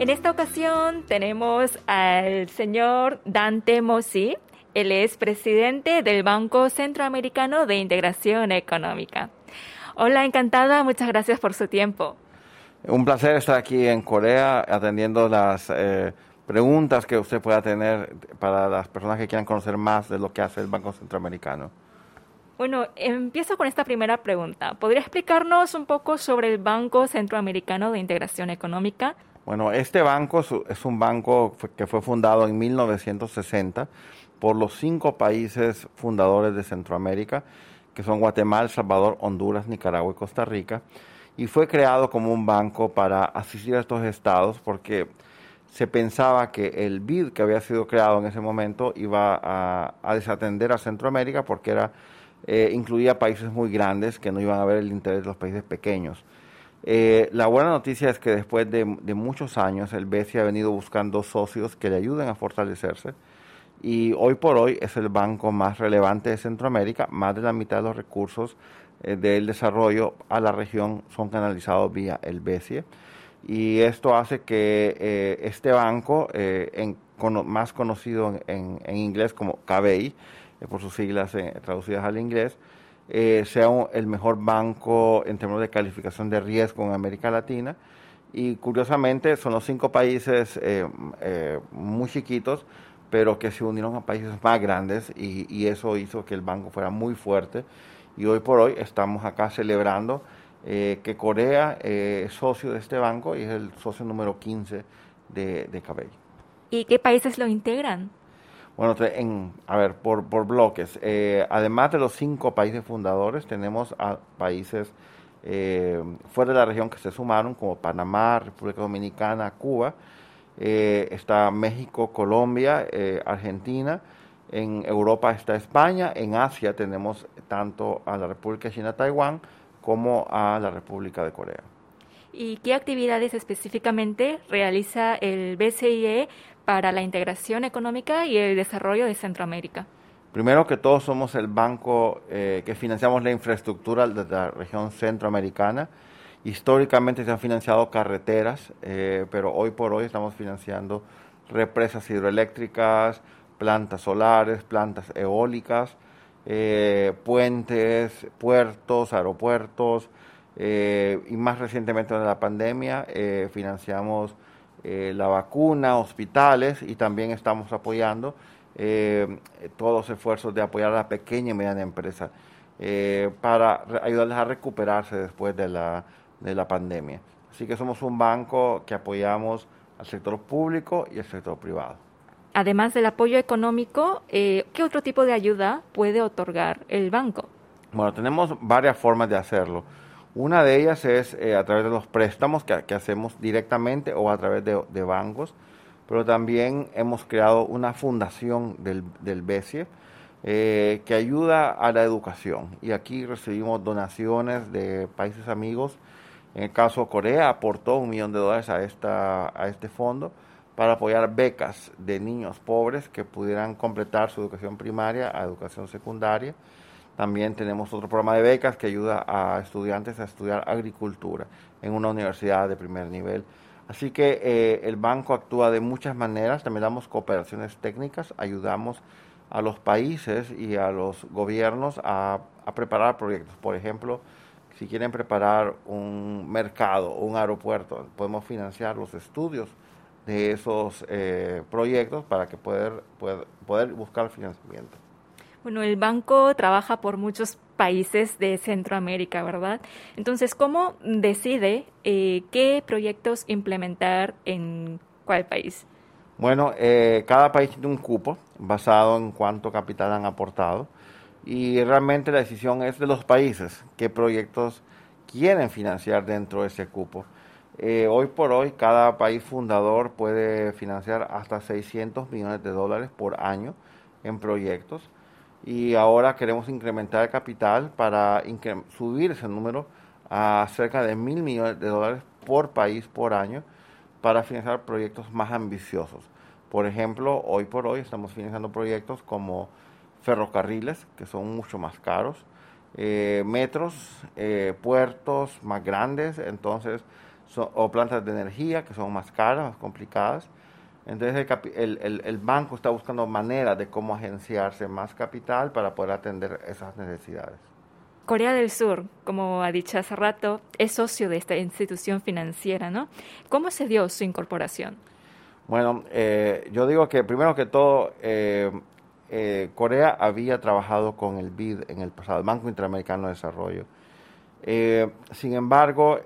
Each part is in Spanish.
En esta ocasión tenemos al señor Dante Mossi. Él es presidente del Banco Centroamericano de Integración Económica. Hola, encantada. Muchas gracias por su tiempo. Un placer estar aquí en Corea atendiendo las eh, preguntas que usted pueda tener para las personas que quieran conocer más de lo que hace el Banco Centroamericano. Bueno, empiezo con esta primera pregunta. ¿Podría explicarnos un poco sobre el Banco Centroamericano de Integración Económica? Bueno, este banco es un banco que fue fundado en 1960 por los cinco países fundadores de Centroamérica, que son Guatemala, Salvador, Honduras, Nicaragua y Costa Rica, y fue creado como un banco para asistir a estos estados porque se pensaba que el BID que había sido creado en ese momento iba a, desatender a Centroamérica porque era eh, incluía países muy grandes que no iban a ver el interés de los países pequeños. Eh, la buena noticia es que después de, muchos años el BCE ha venido buscando socios que le ayuden a fortalecerse y hoy por hoy es el banco más relevante de Centroamérica. Más de la mitad de los recursos eh, del desarrollo a la región son canalizados vía el BCE y esto hace que eh, este banco, más conocido en, inglés como KBI, por sus siglas traducidas al inglés, eh, sea el mejor banco en términos de calificación de riesgo en América Latina. Y curiosamente son los cinco países eh, eh, muy chiquitos, pero que se unieron a países más grandes y, eso hizo que el banco fuera muy fuerte. Y hoy por hoy estamos acá celebrando que Corea es socio de este banco y es el socio número 15 de, de ¿Y qué países lo integran? Bueno, en, a ver, por, por bloques. Eh, además de los cinco países fundadores, tenemos a países eh, fuera de la región que se sumaron, como Panamá, República Dominicana, Cuba. Eh, está México, Colombia, Argentina. En Europa está España. En Asia tenemos tanto a la República China, Taiwán, como a la República de Corea. ¿Y qué actividades específicamente realiza el BCIE para la integración económica y el desarrollo de Centroamérica? Primero que todo somos el banco eh, que financiamos la infraestructura de la región centroamericana. Históricamente se han financiado carreteras, eh, pero hoy por hoy estamos financiando represas hidroeléctricas, plantas solares, plantas eólicas, eh, puentes, puertos, aeropuertos, y más recientemente en la pandemia financiamos eh, la vacuna, hospitales y también estamos apoyando eh, todos los esfuerzos de apoyar a la pequeña y mediana empresa eh, para ayudarles a recuperarse después de la, de la pandemia. Así que somos un banco que apoyamos al sector público y al sector privado. Además del apoyo económico, ¿qué otro tipo de ayuda puede otorgar el banco? Bueno, tenemos varias formas de hacerlo. Una de ellas es eh, a través de los préstamos que, hacemos directamente o a través de, bancos, pero también hemos creado una fundación del, del BESIE eh, que ayuda a la educación. Y aquí recibimos donaciones de países amigos. En el caso Corea aportó un millón de dólares a, esta, a este fondo para apoyar becas de niños pobres que pudieran completar su educación primaria a educación secundaria. También tenemos otro programa de becas que ayuda a estudiantes a estudiar agricultura en una universidad de primer nivel. Así que eh, el banco actúa de muchas maneras, también damos cooperaciones técnicas, ayudamos a los países y a los gobiernos a, preparar proyectos. Por ejemplo, si quieren preparar un mercado o un aeropuerto, podemos financiar los estudios de esos eh, proyectos para que poder, buscar financiamiento. Bueno, el banco trabaja por muchos países de Centroamérica, ¿verdad? Entonces, ¿cómo decide eh, qué proyectos implementar en cuál país? Bueno, eh, cada país tiene un cupo basado en cuánto capital han aportado y realmente la decisión es de los países qué proyectos quieren financiar dentro de ese cupo. Eh, hoy por hoy cada país fundador puede financiar hasta 600 millones de dólares por año en proyectos y ahora queremos incrementar el capital para subir ese número a cerca de mil millones de dólares por país por año para financiar proyectos más ambiciosos. Por ejemplo, hoy por hoy estamos financiando proyectos como ferrocarriles, que son mucho más caros, eh, metros, eh, puertos más grandes, entonces o plantas de energía que son más caras, más complicadas. Entonces el, el, el, banco está buscando maneras de cómo agenciarse más capital para poder atender esas necesidades. Corea del Sur, como ha dicho hace rato, es socio de esta institución financiera, ¿no? ¿Cómo se dio su incorporación? Bueno, eh, yo digo que primero que todo, eh, eh, Corea había trabajado con el BID en el pasado, el Banco Interamericano de Desarrollo. sin embargo,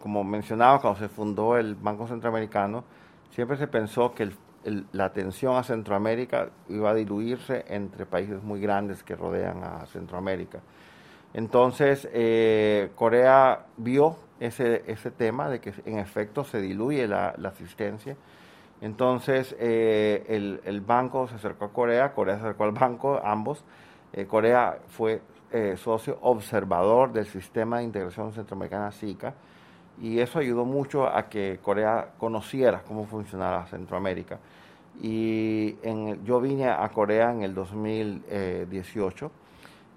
como mencionaba, cuando se fundó el Banco Centroamericano, siempre se pensó que la atención a Centroamérica iba a diluirse entre países muy grandes que rodean a Centroamérica. Entonces, eh, Corea vio ese, ese tema de que en efecto se diluye la, asistencia. Entonces, eh, el, banco se acercó a Corea, Corea se acercó al banco, ambos. Eh, Corea fue socio observador del sistema de integración centroamericana SICA y eso ayudó mucho a que Corea conociera cómo funcionaba Centroamérica. Y en, yo vine a Corea en el 2018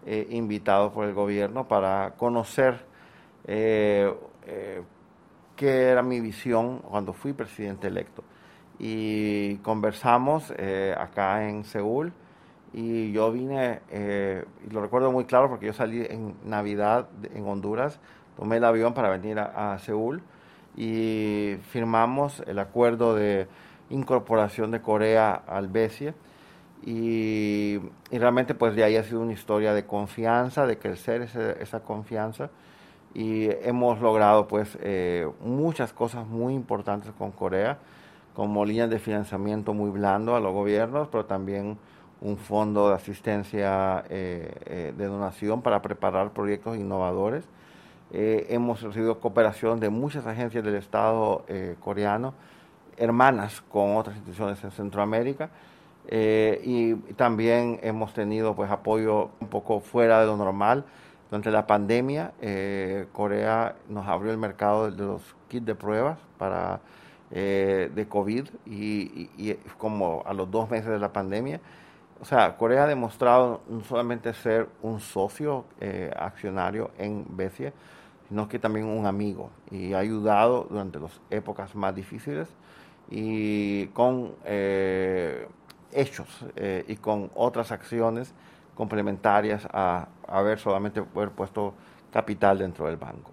eh, invitado por el gobierno para conocer eh, eh, qué era mi visión cuando fui presidente electo. Y conversamos acá en Seúl y yo vine, y lo recuerdo muy claro porque yo salí en Navidad en Honduras, tomé el avión para venir a, Seúl y firmamos el acuerdo de incorporación de Corea al BESIE y, realmente pues de ahí ha sido una historia de confianza, de crecer esa confianza y hemos logrado pues eh, muchas cosas muy importantes con Corea, como líneas de financiamiento muy blando a los gobiernos, pero también un fondo de asistencia eh, eh, de donación para preparar proyectos innovadores. Hemos recibido cooperación de muchas agencias del Estado coreano, hermanas con otras instituciones en Centroamérica eh, y también hemos tenido pues apoyo un poco fuera de lo normal. Durante la pandemia, eh, Corea nos abrió el mercado de los kits de pruebas para eh, de COVID y, como a los dos meses de la pandemia. O sea, Corea ha demostrado no solamente ser un socio accionario en BESIE, sino que también un amigo y ha ayudado durante las épocas más difíciles y con hechos eh, y con otras acciones complementarias a haber solamente haber puesto capital dentro del banco.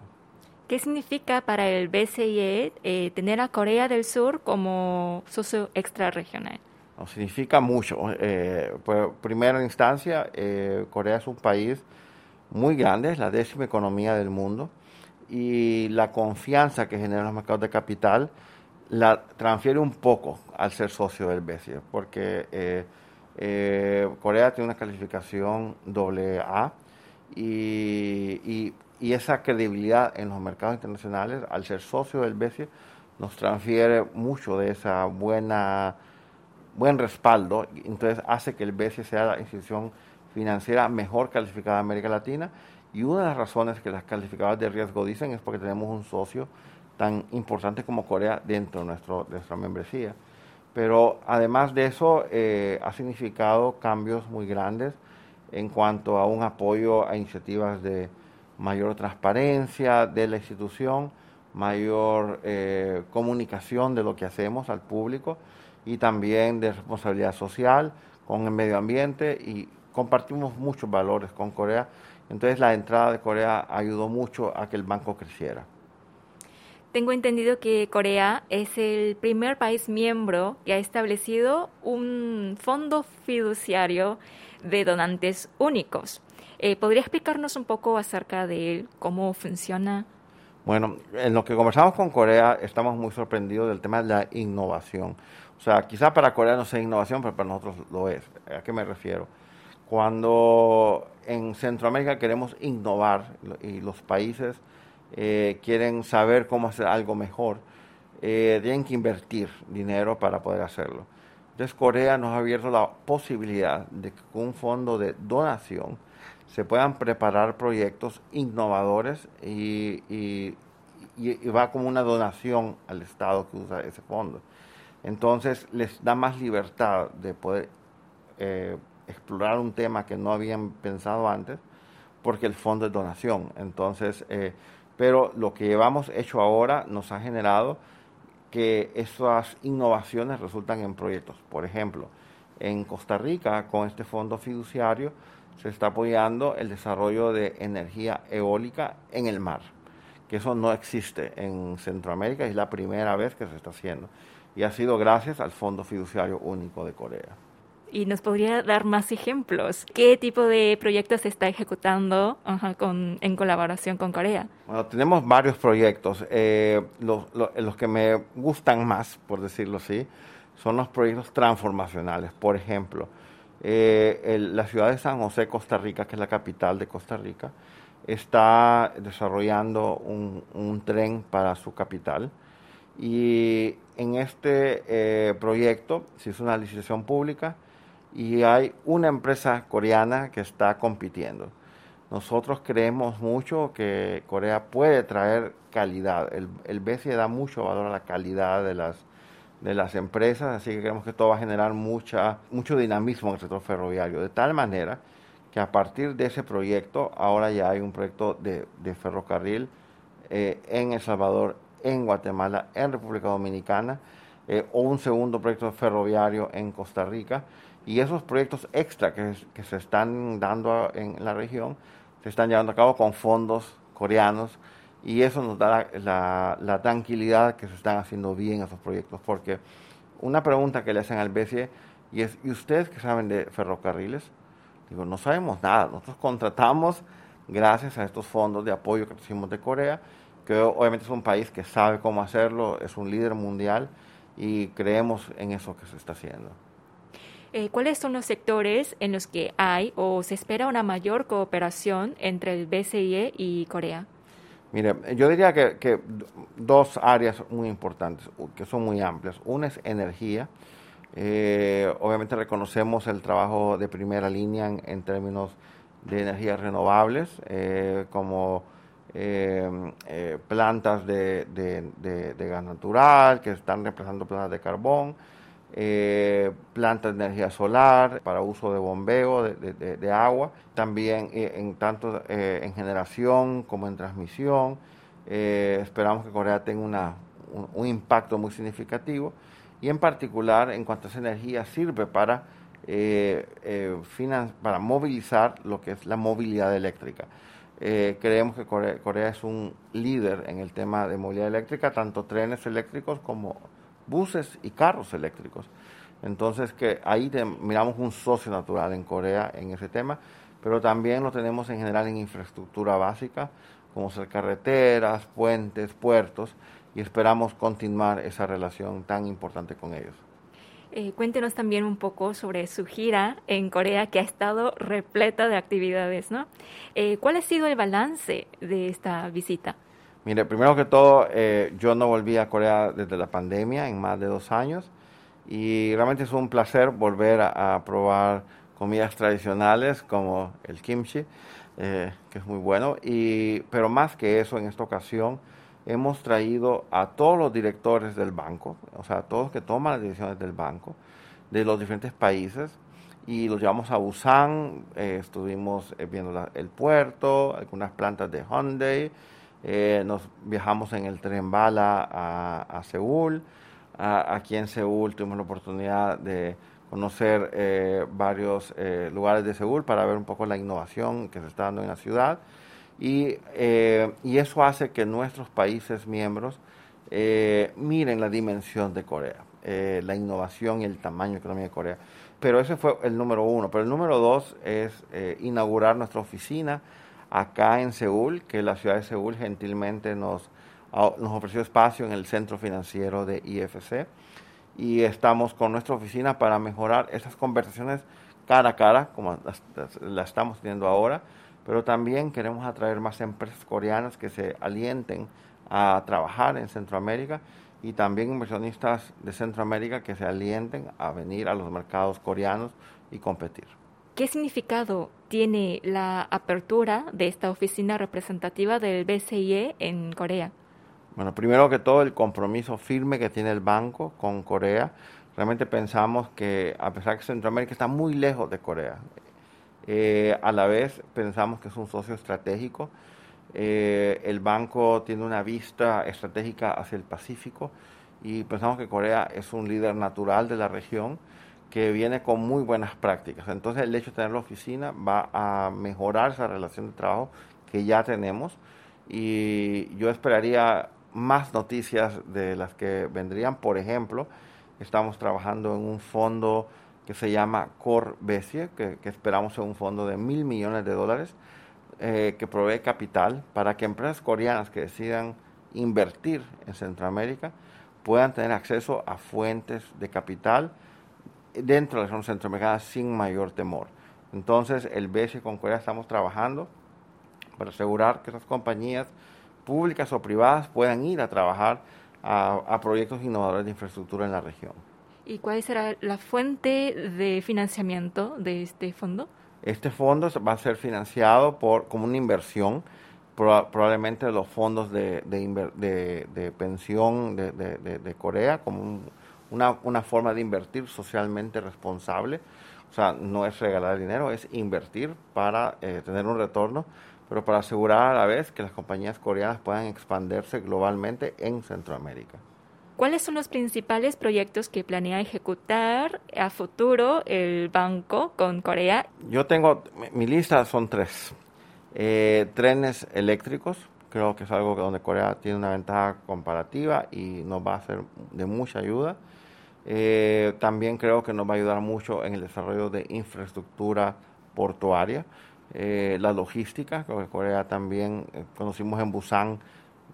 ¿Qué significa para el BCIE eh, tener a Corea del Sur como socio extrarregional? Significa mucho. Eh, por primera instancia, Corea es un país muy grande, es la décima economía del mundo, y la confianza que genera los mercados de capital la transfiere un poco al ser socio del BCE, porque eh, eh, Corea tiene una calificación doble A y, esa credibilidad en los mercados internacionales, al ser socio del BCE, nos transfiere mucho de esa buena buen respaldo, entonces hace que el BCE sea la institución financiera mejor calificada de América Latina y una de las razones que las calificadoras de riesgo dicen es porque tenemos un socio tan importante como Corea dentro de, nuestra membresía. Pero además de eso, eh, ha significado cambios muy grandes en cuanto a un apoyo a iniciativas de mayor transparencia de la institución, mayor eh, comunicación de lo que hacemos al público y también de responsabilidad social con el medio ambiente y compartimos muchos valores con Corea. Entonces la entrada de Corea ayudó mucho a que el banco creciera. Tengo entendido que Corea es el primer país miembro que ha establecido un fondo fiduciario de donantes únicos. Eh, ¿Podría explicarnos un poco acerca de él, cómo funciona? Bueno, en lo que conversamos con Corea estamos muy sorprendidos del tema de la innovación. O sea, quizá para Corea no sea innovación, pero para nosotros lo es. ¿A qué me refiero? Cuando en Centroamérica queremos innovar y los países eh, quieren saber cómo hacer algo mejor, eh, tienen que invertir dinero para poder hacerlo. Entonces Corea nos ha abierto la posibilidad de que con un fondo de donación se puedan preparar proyectos innovadores y, va como una donación al Estado que usa ese fondo. Entonces les da más libertad de poder eh, explorar un tema que no habían pensado antes porque el fondo es donación. Entonces pero lo que llevamos hecho ahora nos ha generado que esas innovaciones resultan en proyectos. Por ejemplo, en Costa Rica, con este fondo fiduciario, se está apoyando el desarrollo de energía eólica en el mar, que eso no existe en Centroamérica, es la primera vez que se está haciendo. Y ha sido gracias al Fondo Fiduciario Único de Corea y nos podría dar más ejemplos. ¿Qué tipo de proyectos se está ejecutando en colaboración con Corea? Bueno, tenemos varios proyectos. Eh, los, que me gustan más, por decirlo así, son los proyectos transformacionales. Por ejemplo, eh, la ciudad de San José, Costa Rica, que es la capital de Costa Rica, está desarrollando un, tren para su capital. Y en este eh, proyecto se hizo una licitación pública y hay una empresa coreana que está compitiendo. Nosotros creemos mucho que Corea puede traer calidad. El, el BCE da mucho valor a la calidad de las, de las empresas, así que creemos que esto va a generar mucho dinamismo en el sector ferroviario, de tal manera que a partir de ese proyecto, ahora ya hay un proyecto de, de ferrocarril eh, en El Salvador, en Guatemala, en República Dominicana, eh, o un segundo proyecto ferroviario en Costa Rica. Y esos proyectos extra que, se están dando en la región se están llevando a cabo con fondos coreanos y eso nos da la, tranquilidad que se están haciendo bien esos proyectos. Porque una pregunta que le hacen al BCE y es, ¿y ustedes que saben de ferrocarriles? Digo, no sabemos nada. Nosotros contratamos gracias a estos fondos de apoyo que recibimos de Corea, que obviamente es un país que sabe cómo hacerlo, es un líder mundial y creemos en eso que se está haciendo. Eh, ¿cuáles son los sectores en los que hay o se espera una mayor cooperación entre el BCIE y Corea? Mire, yo diría que, dos áreas muy importantes, que son muy amplias. Una es energía. Eh, obviamente reconocemos el trabajo de primera línea en, términos de energías renovables, eh, como plantas de, de, gas natural que están reemplazando plantas de carbón, eh, plantas de energía solar para uso de bombeo de, agua, también eh, en tanto eh, en generación como en transmisión. esperamos que Corea tenga un, impacto muy significativo y en particular en cuanto a esa energía sirve para, para movilizar lo que es la movilidad eléctrica. creemos que Corea es un líder en el tema de movilidad eléctrica, tanto trenes eléctricos como buses y carros eléctricos. Entonces que ahí miramos un socio natural en Corea en ese tema, pero también lo tenemos en general en infraestructura básica, como ser carreteras, puentes, puertos, y esperamos continuar esa relación tan importante con ellos. Eh, cuéntenos también un poco sobre su gira en Corea, que ha estado repleta de actividades, ¿no? Eh, ¿Cuál ha sido el balance de esta visita? Mire, primero que todo, eh, yo no volví a Corea desde la pandemia en más de dos años y realmente es un placer volver a, probar comidas tradicionales como el kimchi, eh, que es muy bueno. Y, pero más que eso, en esta ocasión hemos traído a todos los directores del banco, o sea, a todos los que toman las decisiones del banco, de los diferentes países, y los llevamos a Busan, eh, estuvimos viendo el puerto, algunas plantas de Hyundai, eh, nos viajamos en el tren bala a, Seúl. aquí en Seúl tuvimos la oportunidad de conocer eh, varios eh, lugares de Seúl para ver un poco la innovación que se está dando en la ciudad. Y, y eso hace que nuestros países miembros miren la dimensión de Corea, la innovación y el tamaño económico de Corea. Pero ese fue el número uno. Pero el número dos es inaugurar nuestra oficina acá en Seúl, que la ciudad de Seúl gentilmente nos, nos ofreció espacio en el centro financiero de IFC y estamos con nuestra oficina para mejorar esas conversaciones cara a cara, como las, estamos teniendo ahora, pero también queremos atraer más empresas coreanas que se alienten a trabajar en Centroamérica y también inversionistas de Centroamérica que se alienten a venir a los mercados coreanos y competir. ¿Qué significado tiene la apertura de esta oficina representativa del BCIE en Corea? Bueno, primero que todo el compromiso firme que tiene el banco con Corea. Realmente pensamos que a pesar que Centroamérica está muy lejos de Corea, eh, a la vez pensamos que es un socio estratégico Eh, el banco tiene una vista estratégica hacia el Pacífico y pensamos que Corea es un líder natural de la región que viene con muy buenas prácticas. Entonces el hecho de tener la oficina va a mejorar esa relación de trabajo que ya tenemos y yo esperaría más noticias de las que vendrían. Por ejemplo, estamos trabajando en un fondo que se llama Core Besie, que, esperamos sea un fondo de mil millones de dólares, eh, que provee capital para que empresas coreanas que decidan invertir en Centroamérica puedan tener acceso a fuentes de capital dentro de la zona centroamericana sin mayor temor. Entonces, el BESI con Corea estamos trabajando para asegurar que esas compañías públicas o privadas puedan ir a trabajar a, proyectos innovadores de infraestructura en la región. ¿Y cuál será la fuente de financiamiento de este fondo? Este fondo va a ser financiado por como una inversión, probablemente los fondos de, de, pensión de, Corea, como una, una forma de invertir socialmente responsable. O sea, no es regalar dinero, es invertir para eh, tener un retorno pero para asegurar a la vez que las compañías coreanas puedan expandirse globalmente en Centroamérica. ¿Cuáles son los principales proyectos que planea ejecutar a futuro el banco con Corea? Yo tengo, mi lista son tres. Eh, trenes eléctricos, creo que es algo donde Corea tiene una ventaja comparativa y nos va a ser de mucha ayuda. Eh, también creo que nos va a ayudar mucho en el desarrollo de infraestructura portuaria. Eh, la logística, que Corea también eh, conocimos en Busan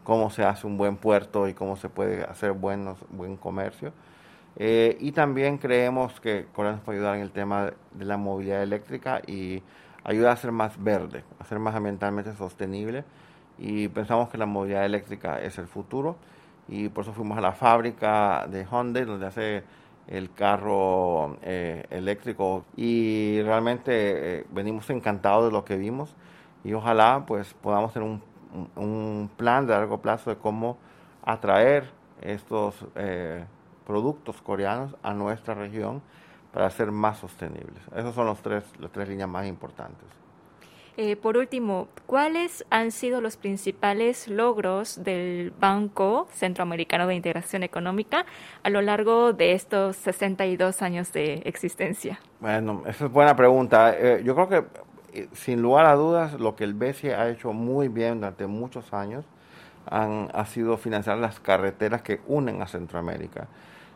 cómo se hace un buen puerto y cómo se puede hacer buenos, buen comercio. Eh, y también creemos que Corea nos puede ayudar en el tema de, la movilidad eléctrica y ayuda a ser más verde, a ser más ambientalmente sostenible. Y pensamos que la movilidad eléctrica es el futuro. Y por eso fuimos a la fábrica de Hyundai, donde hace el carro eh, eléctrico y realmente eh, venimos encantados de lo que vimos y ojalá pues podamos tener un, un plan de largo plazo de cómo atraer estos eh, productos coreanos a nuestra región para ser más sostenibles. Esas son los tres, las tres líneas más importantes. Eh, por último, ¿cuáles han sido los principales logros del Banco Centroamericano de Integración Económica a lo largo de estos 62 años de existencia? Bueno, esa es buena pregunta. Eh, yo creo que, eh, sin lugar a dudas, lo que el BCE ha hecho muy bien durante muchos años han, ha sido financiar las carreteras que unen a Centroamérica.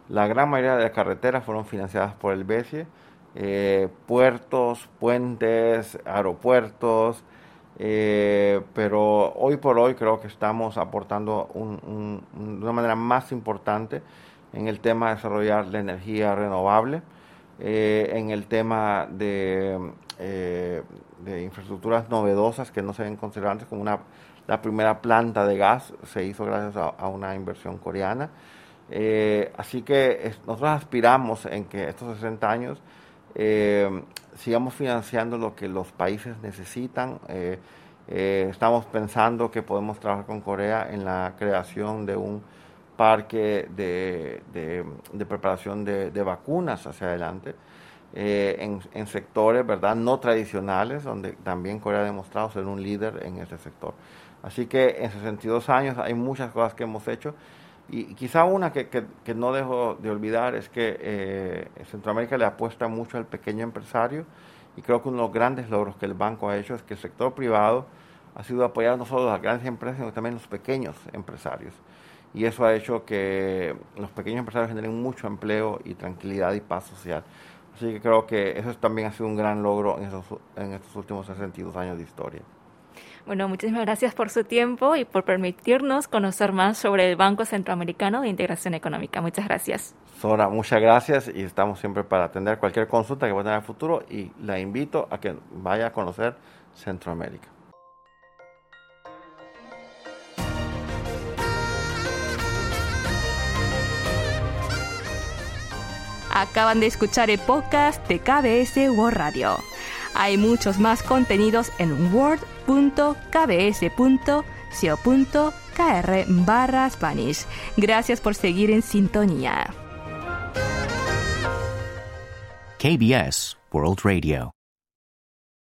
La gran mayoría de las carreteras fueron financiadas por el BCE eh, puertos, puentes, aeropuertos, eh, pero hoy por hoy creo que estamos aportando de una manera más importante en el tema de desarrollar la energía renovable, eh, en el tema de, infraestructuras novedosas que no se ven considerantes como una, la primera planta de gas se hizo gracias a, una inversión coreana. así que nosotros aspiramos en que estos 60 años eh, sigamos financiando lo que los países necesitan. Eh, eh, estamos pensando que podemos trabajar con Corea en la creación de un parque de, preparación de, vacunas hacia adelante. en, en, sectores verdad no tradicionales donde también Corea ha demostrado ser un líder en ese sector así que en 62 años hay muchas cosas que hemos hecho y quizá una que, que, no dejo de olvidar es que eh, Centroamérica le apuesta mucho al pequeño empresario y creo que uno de los grandes logros que el banco ha hecho es que el sector privado ha sido apoyado no solo a las grandes empresas, sino también a los pequeños empresarios. Y eso ha hecho que los pequeños empresarios generen mucho empleo y tranquilidad y paz social. Así que creo que eso también ha sido un gran logro en, esos, en estos últimos 62 años de historia. Bueno, muchísimas gracias por su tiempo y por permitirnos conocer más sobre el Banco Centroamericano de Integración Económica. Muchas gracias. Sora, muchas gracias y estamos siempre para atender cualquier consulta que pueda tener en el futuro y la invito a que vaya a conocer Centroamérica. Acaban de escuchar el podcast de KBS World Radio. Hay muchos más contenidos en word.kbs.co.kr barra Spanish. Gracias por seguir en sintonía. KBS World Radio.